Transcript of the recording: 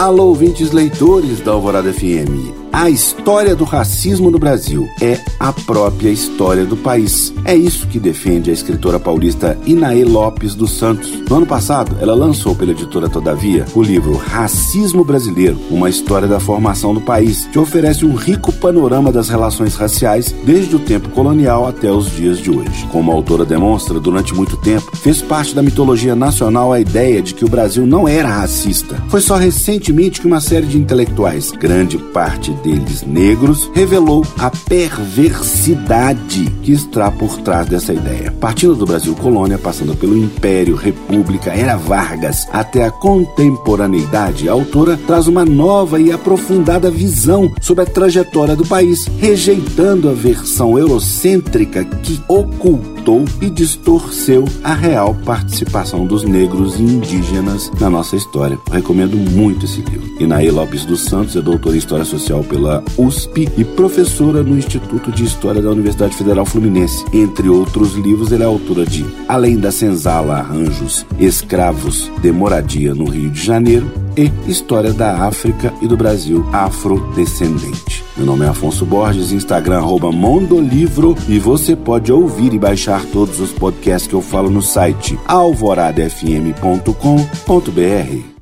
Alô, ouvintes leitores da Alvorada FM. A história do racismo no Brasil é a própria história do país. É isso que defende a escritora paulista Inaê Lopes dos Santos. No ano passado, ela lançou pela editora Todavia o livro Racismo Brasileiro, uma história da formação do país, que oferece um rico panorama das relações raciais desde o tempo colonial até os dias de hoje. Como a autora demonstra, durante muito tempo fez parte da mitologia nacional a ideia de que o Brasil não era racista. Foi só recentemente que uma série de intelectuais, grande parte deles negros, revelou a perversidade que está por trás dessa ideia. Partindo do Brasil colônia, passando pelo Império, República, Era Vargas, até a contemporaneidade, a autora traz uma nova e aprofundada visão sobre a trajetória do país, rejeitando a versão eurocêntrica que ocultou e distorceu a real participação dos negros e indígenas na nossa história. Eu recomendo muito esse livro. Inaê Lopes dos Santos é doutora em História Social pela USP e professora no Instituto de História da Universidade Federal Fluminense. Entre outros livros, ela é autora de Além da Senzala, Arranjos, Escravos, Demoradia no Rio de Janeiro e História da África e do Brasil Afrodescendente. Meu nome é Afonso Borges, Instagram arroba Mondolivro e você pode ouvir e baixar todos os podcasts que eu falo no site alvoradafm.com.br.